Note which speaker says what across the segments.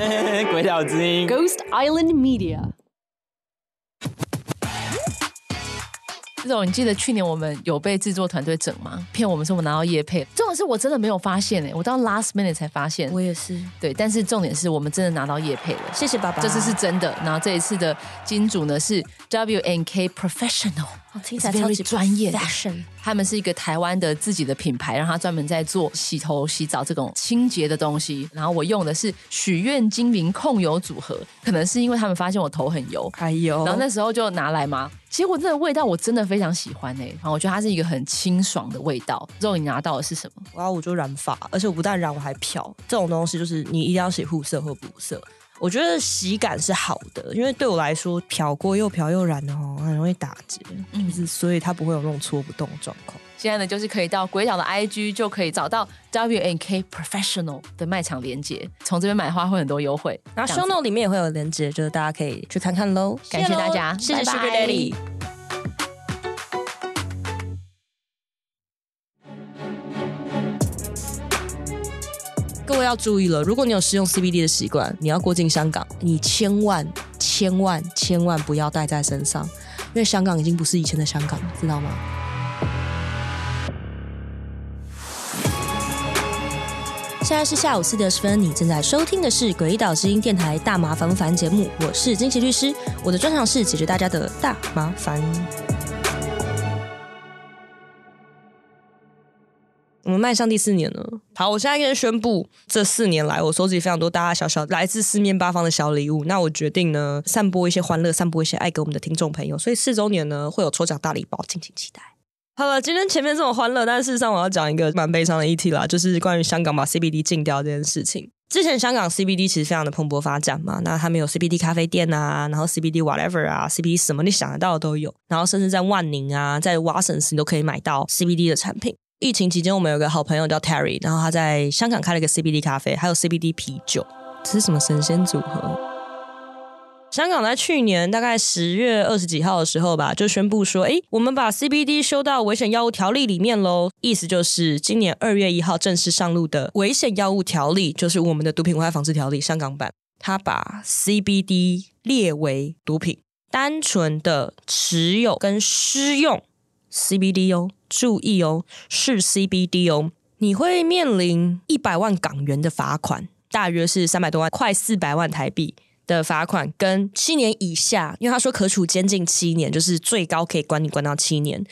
Speaker 1: 鬼岛之音
Speaker 2: ，Ghost Island Media。这种你记得去年我们有被制作团队整吗？骗我们说我们拿到叶配，这种是我真的没有发现哎，我到 last minute 才发现。
Speaker 3: 我也是。
Speaker 2: 对，但是重点是我们真的拿到叶配了，
Speaker 3: 谢谢爸爸。
Speaker 2: 这次是真的。然后这一次的金主呢是 W N K Professional，
Speaker 3: 听起来超级
Speaker 2: 专业
Speaker 3: ，fashion。
Speaker 2: 他们是一个台湾的自己的品牌，然后他专门在做洗头、洗澡这种清洁的东西。然后我用的是许愿精灵控油组合，可能是因为他们发现我头很油，
Speaker 3: 哎呦，
Speaker 2: 然后那时候就拿来嘛。其实我这个味道我真的非常喜欢哎，然后我觉得它是一个很清爽的味道。之后你拿到的是什么？
Speaker 3: 然后我就染发，而且我不但染，我还漂。这种东西就是你一定要洗护色或补色。我觉得洗感是好的，因为对我来说，漂过又漂又染的哦，很容易打结，嗯，所以它不会有那种搓不动的状况。
Speaker 2: 现在呢，就是可以到鬼岛的 IG 就可以找到 W N K Professional 的卖场连接，从这边买花会很多优惠。
Speaker 3: 然后 Show Note 里面也会有连接，就是大家可以去看看喽。
Speaker 2: 感谢大家，
Speaker 3: 谢谢 Sugar Daddy。各位要注意了，如果你有使用 CBD 的习惯，你要过境香港，你千万千万千万不要带在身上，因为香港已经不是以前的香港，知道吗？现在是下午四点十分，你正在收听的是《诡岛之音》电台大麻烦不烦节目，我是金琪律师，我的专长是解决大家的大麻烦。我们迈向第四年了。好，我现在跟人宣布，这四年来我收集非常多大大小小来自四面八方的小礼物。那我决定呢，散播一些欢乐，散播一些爱给我们的听众朋友。所以四周年呢，会有抽奖大礼包，敬请期待。好了，今天前面这么欢乐，但事实上我要讲一个蛮悲伤的议题啦，就是关于香港把 CBD 禁掉这件事情。之前香港 CBD 其实非常的蓬勃发展嘛，那他们有 CBD 咖啡店啊，然后 CBD whatever 啊，CBD 什么你想得到的都有，然后甚至在万宁啊，在 Watsons 你都可以买到 CBD 的产品。疫情期间，我们有个好朋友叫 Terry，然后他在香港开了一个 CBD 咖啡，还有 CBD 啤酒，这是什么神仙组合？香港在去年大概十月二十几号的时候吧，就宣布说，诶，我们把 CBD 修到危险药物条例里面喽。意思就是今年二月一号正式上路的危险药物条例，就是我们的毒品危害防治条例香港版，它把 CBD 列为毒品，单纯的持有跟施用 CBD 哦。注意哦，是 CBD 哦，你会面临一百万港元的罚款，大约是三百多万，快四百万台币的罚款，跟七年以下，因为他说可处监禁七年，就是最高可以关你关到七年，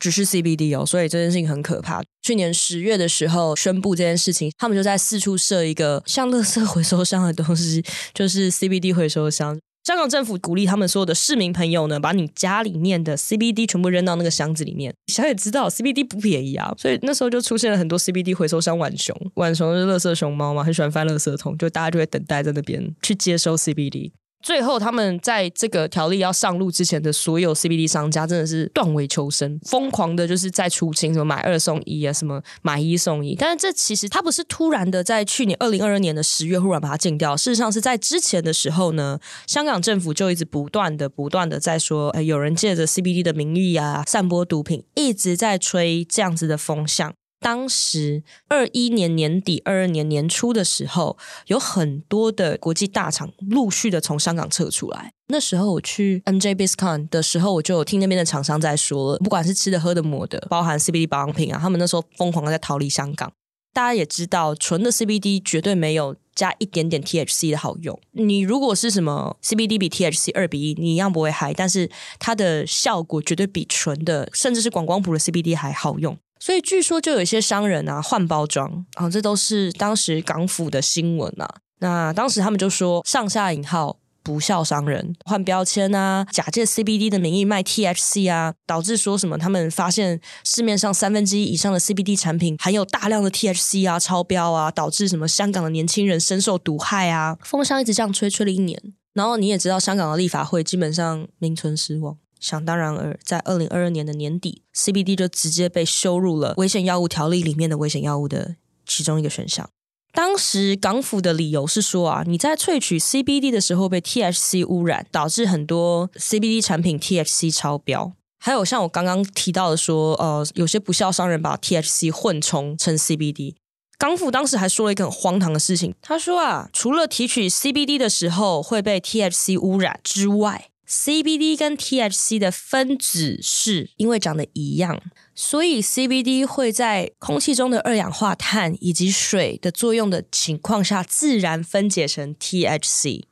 Speaker 3: 只是 CBD 哦，所以这件事情很可怕。去年十月的时候宣布这件事情，他们就在四处设一个像垃圾回收箱的东西，就是 CBD 回收箱。香港政府鼓励他们所有的市民朋友呢，把你家里面的 CBD 全部扔到那个箱子里面。小也知道 CBD 不便宜啊，所以那时候就出现了很多 CBD 回收箱浣熊。浣熊是垃圾熊猫嘛，很喜欢翻垃圾桶，就大家就会等待在那边去接收 CBD。最后，他们在这个条例要上路之前的所有 CBD 商家真的是断尾求生，疯狂的就是在出清，什么买二送一啊，什么买一送一。但是这其实它不是突然的，在去年二零二二年的十月忽然把它禁掉。事实上是在之前的时候呢，香港政府就一直不断的、不断的在说，呃，有人借着 CBD 的名义啊，散播毒品，一直在吹这样子的风向。当时二一年年底、二二年年初的时候，有很多的国际大厂陆续的从香港撤出来。那时候我去 MJ BizCon 的时候，我就有听那边的厂商在说了，不管是吃的、喝的、抹的，包含 CBD 保养品啊，他们那时候疯狂的在逃离香港。大家也知道，纯的 CBD 绝对没有加一点点 THC 的好用。你如果是什么 CBD 比 THC 二比一，你一样不会嗨，但是它的效果绝对比纯的，甚至是广光谱的 CBD 还好用。所以据说就有一些商人啊换包装啊，这都是当时港府的新闻啊。那当时他们就说上下引号不孝商人换标签啊，假借 CBD 的名义卖 THC 啊，导致说什么他们发现市面上三分之一以上的 CBD 产品含有大量的 THC 啊，超标啊，导致什么香港的年轻人深受毒害啊。风向一直这样吹，吹了一年。然后你也知道，香港的立法会基本上名存实亡。想当然尔，在二零二二年的年底，CBD 就直接被收入了危险药物条例里面的危险药物的其中一个选项。当时港府的理由是说啊，你在萃取 CBD 的时候被 THC 污染，导致很多 CBD 产品 THC 超标。还有像我刚刚提到的说，呃，有些不肖商人把 THC 混充成 CBD。港府当时还说了一个很荒唐的事情，他说啊，除了提取 CBD 的时候会被 THC 污染之外，CBD 跟 THC 的分子式因为长得一样，所以 CBD 会在空气中的二氧化碳以及水的作用的情况下，自然分解成 THC。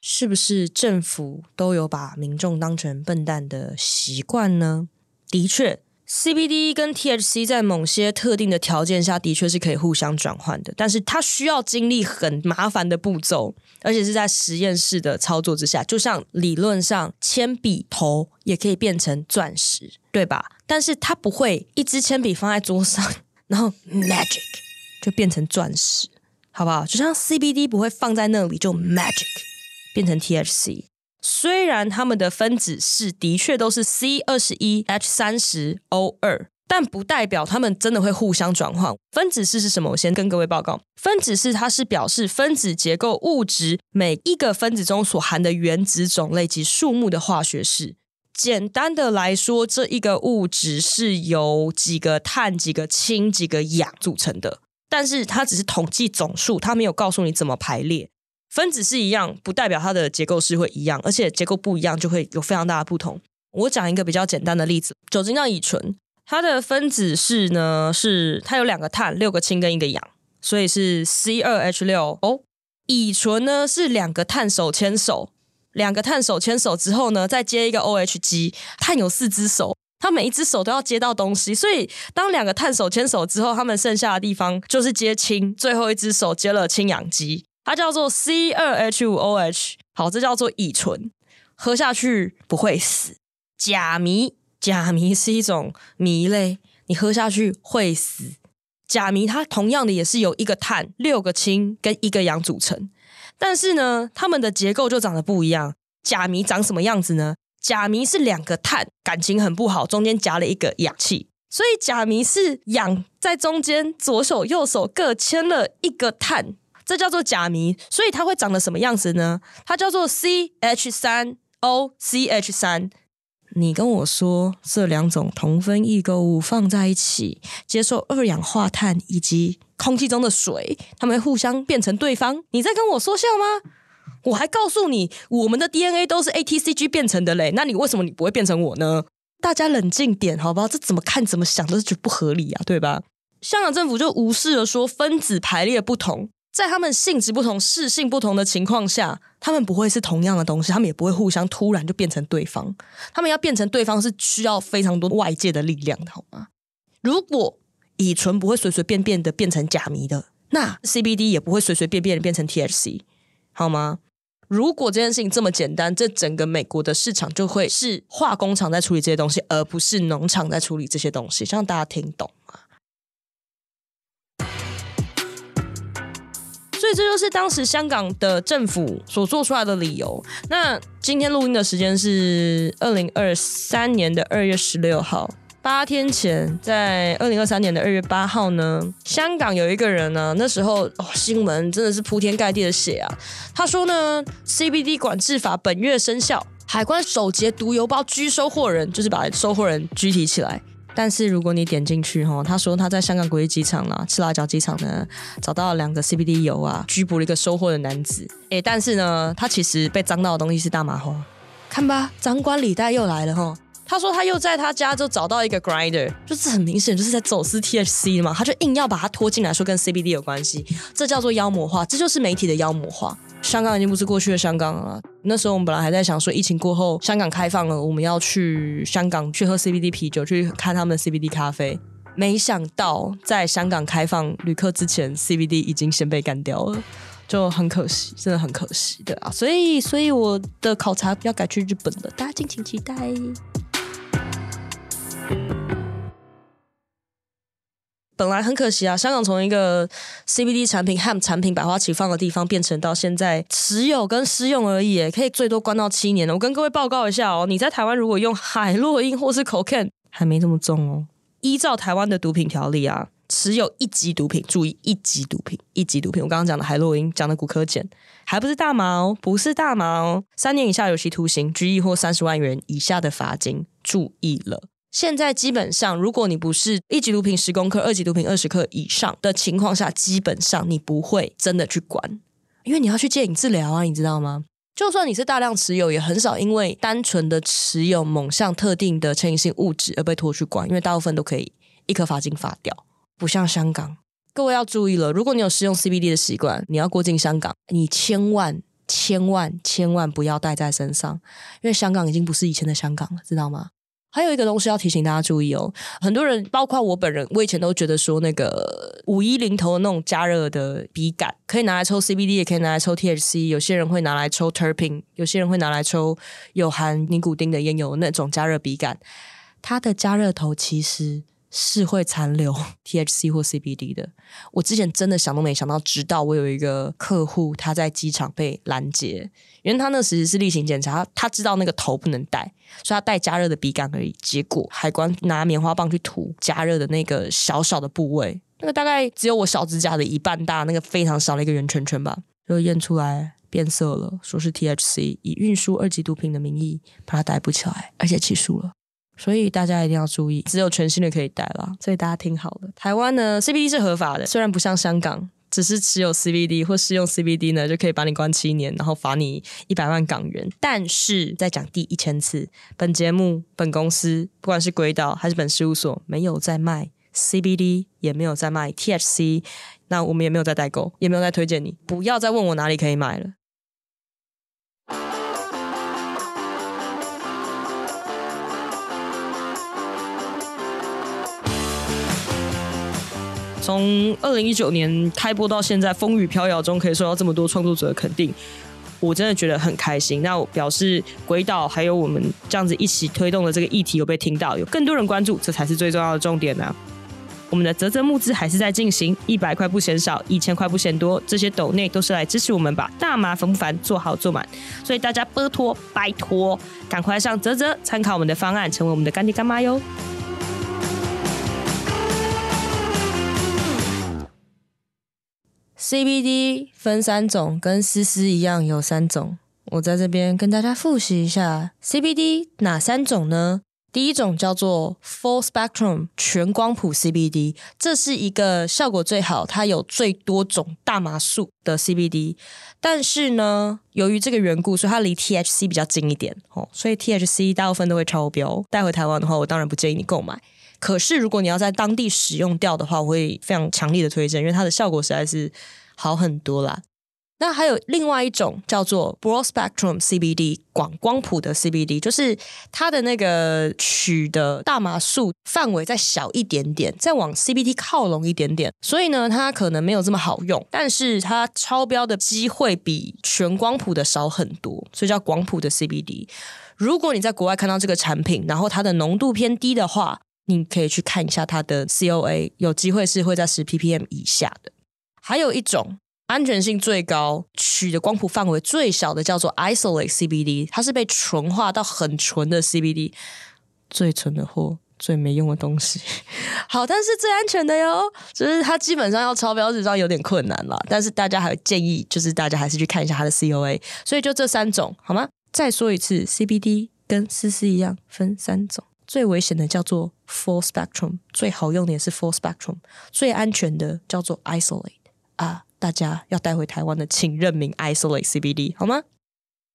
Speaker 3: 是不是政府都有把民众当成笨蛋的习惯呢？的确，CBD 跟 THC 在某些特定的条件下的确是可以互相转换的，但是它需要经历很麻烦的步骤，而且是在实验室的操作之下。就像理论上，铅笔头也可以变成钻石，对吧？但是它不会一支铅笔放在桌上，然后 magic 就变成钻石，好不好？就像 CBD 不会放在那里就 magic。变成 THC，虽然它们的分子式的确都是 C 二十一 H 三十 O 二，但不代表它们真的会互相转换。分子式是什么？我先跟各位报告，分子式它是表示分子结构物质每一个分子中所含的原子种类及数目的化学式。简单的来说，这一个物质是由几个碳、几个氢、几个氧组成的，但是它只是统计总数，它没有告诉你怎么排列。分子式一样，不代表它的结构式会一样，而且结构不一样就会有非常大的不同。我讲一个比较简单的例子：酒精叫乙醇，它的分子式呢是它有两个碳、六个氢跟一个氧，所以是 C 二 H 六。哦，乙醇呢是两个碳手牵手，两个碳手牵手之后呢再接一个 OH 基，碳有四只手，它每一只手都要接到东西，所以当两个碳手牵手之后，它们剩下的地方就是接氢，最后一只手接了氢氧基。它叫做 C 二 H 五 OH，好，这叫做乙醇，喝下去不会死。甲醚，甲醚是一种醚类，你喝下去会死。甲醚它同样的也是由一个碳、六个氢跟一个氧组成，但是呢，它们的结构就长得不一样。甲醚长什么样子呢？甲醚是两个碳，感情很不好，中间夹了一个氧气，所以甲醚是氧在中间，左手右手各牵了一个碳。这叫做假谜，所以它会长得什么样子呢？它叫做 C H 三 O C H 三。你跟我说这两种同分异构物放在一起，接受二氧化碳以及空气中的水，它们会互相变成对方？你在跟我说笑吗？我还告诉你，我们的 DNA 都是 ATCG 变成的嘞，那你为什么你不会变成我呢？大家冷静点，好不好？这怎么看怎么想都是觉得不合理啊，对吧？香港政府就无视了说分子排列不同。在他们性质不同、适性不同的情况下，他们不会是同样的东西，他们也不会互相突然就变成对方。他们要变成对方是需要非常多外界的力量的，好吗？如果乙醇不会随随便便的变成甲醚的，那 CBD 也不会随随便便的变成 THC，好吗？如果这件事情这么简单，这整个美国的市场就会是化工厂在处理这些东西，而不是农场在处理这些东西，让大家听懂吗？所以这就是当时香港的政府所做出来的理由。那今天录音的时间是二零二三年的二月十六号，八天前，在二零二三年的二月八号呢，香港有一个人呢，那时候，新闻真的是铺天盖地的写啊。他说呢，CBD 管制法本月生效，海关首节毒邮包拘收货人，就是把收货人拘提起来。但是如果你点进去哈，他说他在香港国际机场啦，赤辣椒机场呢，找到了两个 CBD 油啊，拘捕了一个收货的男子。诶，但是呢，他其实被脏到的东西是大麻花。看吧，张冠李戴又来了哈。他说他又在他家就找到一个 grinder，就是很明显就是在走私 THC 嘛，他就硬要把它拖进来说跟 CBD 有关系，这叫做妖魔化，这就是媒体的妖魔化。香港已经不是过去的香港了。那时候我们本来还在想说，疫情过后香港开放了，我们要去香港去喝 CBD 啤酒，去看他们的 CBD 咖啡。没想到在香港开放旅客之前，CBD 已经先被干掉了，就很可惜，真的很可惜，对啊。所以，所以我的考察要改去日本了，大家敬请期待。本来很可惜啊，香港从一个 CBD 产品、hemp 产品百花齐放的地方，变成到现在持有跟私用而已，可以最多关到七年了。我跟各位报告一下哦，你在台湾如果用海洛因或是 cocaine，还没这么重哦。依照台湾的毒品条例啊，持有一级毒品，注意一级毒品，一级毒品，我刚刚讲的海洛因，讲的古柯碱，还不是大麻哦，不是大麻哦，三年以下有期徒刑，拘役或三十万元以下的罚金，注意了。现在基本上，如果你不是一级毒品十公克、二级毒品二十克以上的情况下，基本上你不会真的去管，因为你要去戒瘾治疗啊，你知道吗？就算你是大量持有，也很少因为单纯的持有某项特定的成瘾性物质而被拖去管，因为大部分都可以一颗罚金罚掉，不像香港。各位要注意了，如果你有使用 CBD 的习惯，你要过境香港，你千万、千万、千万不要带在身上，因为香港已经不是以前的香港了，知道吗？还有一个东西要提醒大家注意哦，很多人，包括我本人，我以前都觉得说那个五一零头的那种加热的笔杆，可以拿来抽 CBD，也可以拿来抽 THC，有些人会拿来抽 Terpin，有些人会拿来抽有含尼古丁的烟油那种加热笔杆，它的加热头其实。是会残留 THC 或 CBD 的。我之前真的想都没想到，直到我有一个客户，他在机场被拦截，因为他那时是例行检查，他知道那个头不能戴，所以他戴加热的笔杆而已。结果海关拿棉花棒去涂加热的那个小小的部位，那个大概只有我小指甲的一半大，那个非常小的一个圆圈圈吧，就验出来变色了，说是 THC，以运输二级毒品的名义把他逮捕起来，而且起诉了。所以大家一定要注意，只有全新的可以带了。所以大家听好了，台湾呢 CBD 是合法的，虽然不像香港，只是持有 CBD 或使用 CBD 呢就可以把你关七年，然后罚你一百万港元。但是再讲第一千次，本节目、本公司，不管是轨道还是本事务所，没有在卖 CBD，也没有在卖 THC，那我们也没有在代购，也没有在推荐你，不要再问我哪里可以买了。从二零一九年开播到现在，风雨飘摇中可以受到这么多创作者的肯定，我真的觉得很开心。那我表示轨道还有我们这样子一起推动的这个议题有被听到，有更多人关注，这才是最重要的重点呢、我们的泽泽募资还是在进行，一百块不嫌少，一千块不嫌多，这些抖内都是来支持我们把大麻烦不烦做好做满，所以大家拜托拜托，赶快上泽泽参考我们的方案，成为我们的干爹干妈哟。CBD 分三种，跟思思一样有三种。我在这边跟大家复习一下 CBD 哪三种呢？第一种叫做 Full Spectrum 全光谱 CBD，这是一个效果最好、它有最多种大麻素的 CBD。但是呢，由于这个缘故，所以它离 THC 比较近一点哦，所以 THC 大部分都会超标。带回台湾的话，我当然不建议你购买。可是，如果你要在当地使用掉的话，我会非常强力的推荐，因为它的效果实在是好很多啦。那还有另外一种叫做 Broad Spectrum CBD 广光谱的 CBD，就是它的那个取的大麻素范围再小一点点，再往 CBD 靠拢一点点，所以呢，它可能没有这么好用，但是它超标的机会比全光谱的少很多，所以叫广谱的 CBD。如果你在国外看到这个产品，然后它的浓度偏低的话，你可以去看一下它的 COA，有机会是会在十 ppm 以下的。还有一种安全性最高、取的光谱范围最小的，叫做 Isolate CBD，它是被纯化到很纯的 CBD，最纯的货，最没用的东西。好，但是最安全的哟，就是它基本上要超标，实际上有点困难了。但是大家还建议，就是大家还是去看一下它的 COA。所以就这三种，好吗？再说一次，CBD 跟丝丝一样，分三种。最危险的叫做 Full Spectrum，最好用的也是 Full Spectrum，最安全的叫做 Isolate 啊！大家要带回台湾的，请认明 Isolate CBD 好吗？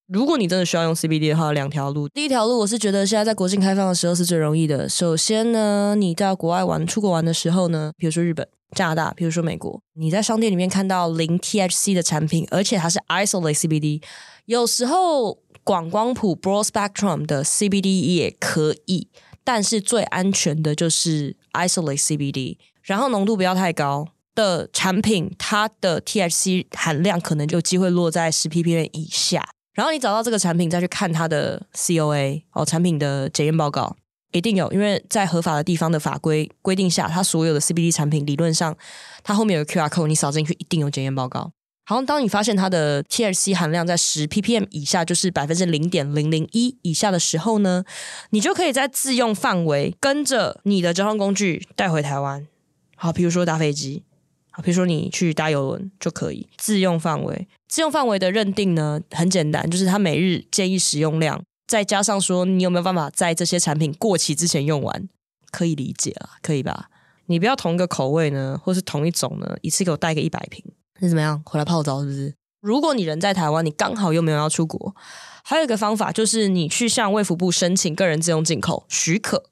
Speaker 3: 如果你真的需要用 CBD 的话，有两条路。第一条路，我是觉得现在在国境开放的时候是最容易的。首先呢，你到国外玩、出国玩的时候呢，比如说日本、加拿大，比如说美国，你在商店里面看到零 THC 的产品，而且它是 Isolate CBD，有时候。广光谱 Broad Spectrum 的 CBD 也可以，但是最安全的就是 Isolate CBD，然后浓度不要太高的产品，它的 THC 含量可能就机会落在十 ppm 以下。然后你找到这个产品，再去看它的 COA 哦，产品的检验报告一定有，因为在合法的地方的法规规定下，它所有的 CBD 产品理论上，它后面有个 QR code，你扫进去一定有检验报告。好像，当你发现它的 THC 含量在十 ppm 以下，就是百分之零点零零一以下的时候呢，你就可以在自用范围跟着你的交通工具带回台湾。好，比如说搭飞机，好，比如说你去搭邮轮就可以自用范围。自用范围的认定呢，很简单，就是它每日建议使用量。再加上说你有没有办法在这些产品过期之前用完，可以理解啊，可以吧？你不要同一个口味呢，或是同一种呢，一次给我带个一百瓶，是怎么样？回来泡澡是不是？如果你人在台湾，你刚好又没有要出国，还有一个方法就是你去向卫福部申请个人自用进口许可，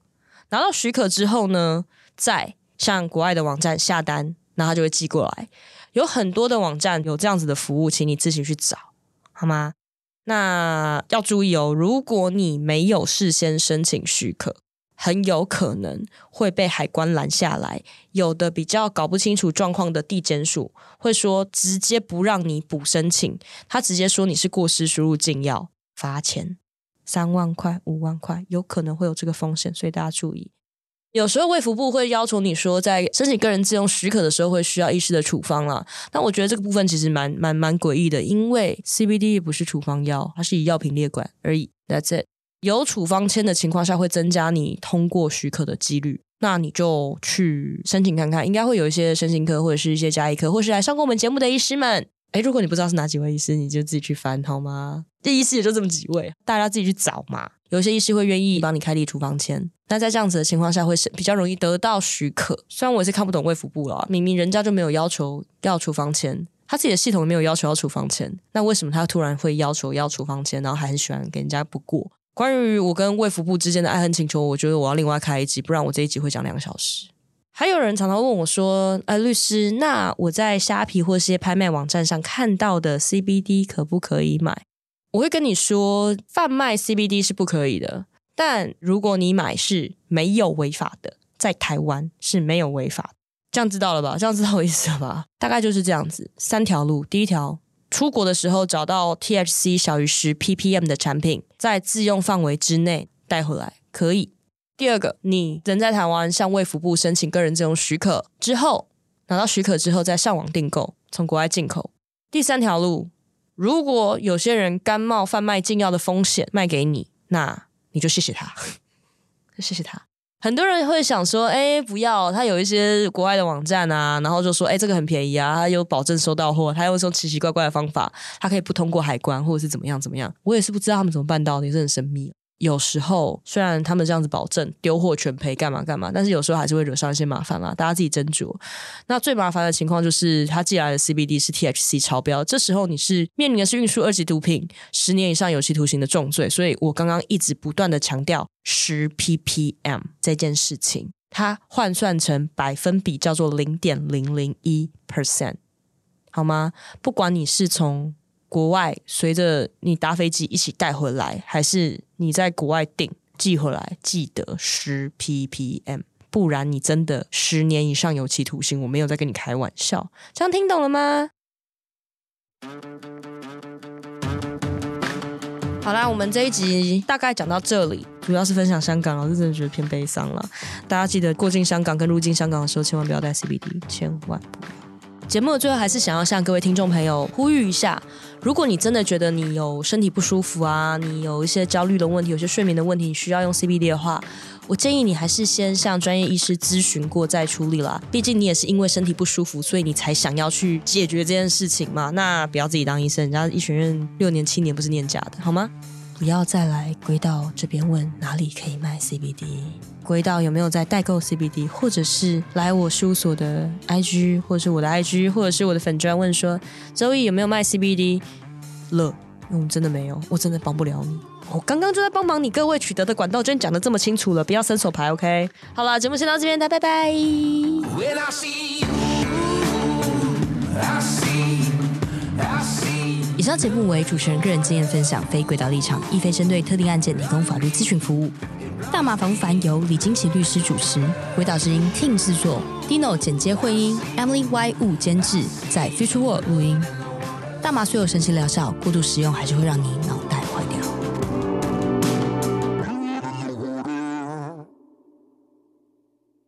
Speaker 3: 拿到许可之后呢，再向国外的网站下单，那他就会寄过来。有很多的网站有这样子的服务，请你自行去找，好吗？那要注意哦，如果你没有事先申请许可，很有可能会被海关拦下来。有的比较搞不清楚状况的地检署会说，直接不让你补申请，他直接说你是过失输入禁药，罚钱三万块、五万块，有可能会有这个风险，所以大家注意。有时候卫福部会要求你说，在申请个人自用许可的时候，会需要医师的处方啦。但我觉得这个部分其实蛮蛮蛮诡异的，因为 CBD 不是处方药，它是以药品列管而已。That's it。有处方签的情况下，会增加你通过许可的几率。那你就去申请看看，应该会有一些身心科或者是一些家医科，或是来上过我们节目的医师们。诶，如果你不知道是哪几位医师，你就自己去翻好吗？这医师也就这么几位，大家自己去找嘛。有些医师会愿意帮你开立处方签，那在这样子的情况下会是比较容易得到许可。虽然我也是看不懂卫福部了，明明人家就没有要求要处方签，他自己的系统没有要求要处方签，那为什么他突然会要求要处方签，然后还很喜欢给人家不过？关于我跟卫福部之间的爱恨情仇，我觉得我要另外开一集，不然我这一集会讲两个小时。还有人常常问我说：“呃，律师，那我在虾皮或是些拍卖网站上看到的 CBD 可不可以买？”我会跟你说，贩卖 CBD 是不可以的，但如果你买是没有违法的，在台湾是没有违法的。这样知道了吧？这样知道我意思了吧？大概就是这样子，三条路。第一条，出国的时候找到 THC 小于十 ppm 的产品，在自用范围之内带回来可以。第二个，你人在台湾向卫福部申请个人自用许可之后，拿到许可之后再上网订购，从国外进口。第三条路，如果有些人甘冒贩卖禁药的风险卖给你，那你就谢谢他，谢谢他。很多人会想说，哎，不要，他有一些国外的网站啊，然后就说，哎，这个很便宜啊，他有保证收到货，他用这种奇奇怪怪的方法，他可以不通过海关或者是怎么样怎么样。我也是不知道他们怎么办到的，也是很神秘。有时候虽然他们这样子保证丢货全赔干嘛干嘛，但是有时候还是会惹上一些麻烦嘛，大家自己斟酌。那最麻烦的情况就是他寄来的 CBD 是 THC 超标，这时候你是面临的是运输二级毒品，十年以上有期徒刑的重罪。所以我刚刚一直不断的强调十 ppm 这件事情，它换算成百分比叫做零点零零一 percent，好吗？不管你是从国外随着你搭飞机一起带回来，还是你在国外订寄回来，记得十 ppm，不然你真的十年以上有期徒刑。我没有在跟你开玩笑，这样听懂了吗？好啦，我们这一集大概讲到这里，主要是分享香港，我是真的觉得偏悲伤了。大家记得过境香港跟入境香港的时候，千万不要带 CBD，千万不。节目的最后还是想要向各位听众朋友呼吁一下：如果你真的觉得你有身体不舒服啊，你有一些焦虑的问题，有些睡眠的问题，你需要用 CBD 的话，我建议你还是先向专业医师咨询过再处理啦。毕竟你也是因为身体不舒服，所以你才想要去解决这件事情嘛。那不要自己当医生，人家医学院六年七年不是念假的，好吗？不要再来归到这边问哪里可以卖 CBD，归到有没有在代购 CBD，或者是来我事务所的 IG，或者是我的 IG，或者是我的粉专问说周易有没有卖 CBD 了？嗯，真的没有，我真的帮不了你。我刚刚就在帮忙你，各位取得的管道，真讲得这么清楚了，不要伸手牌，OK？好了，节目先到这边，大家拜拜。以上节目为主持人个人经验分享，非轨道立场，亦非针对特定案件提供法律咨询服务。大麻防烦由李金奇律师主持，轨道之音 Team 制作，Dino 剪接混音，Emily Y 物监制，在 Future World 录音。大麻虽有神奇疗效，过度使用还是会让你脑袋。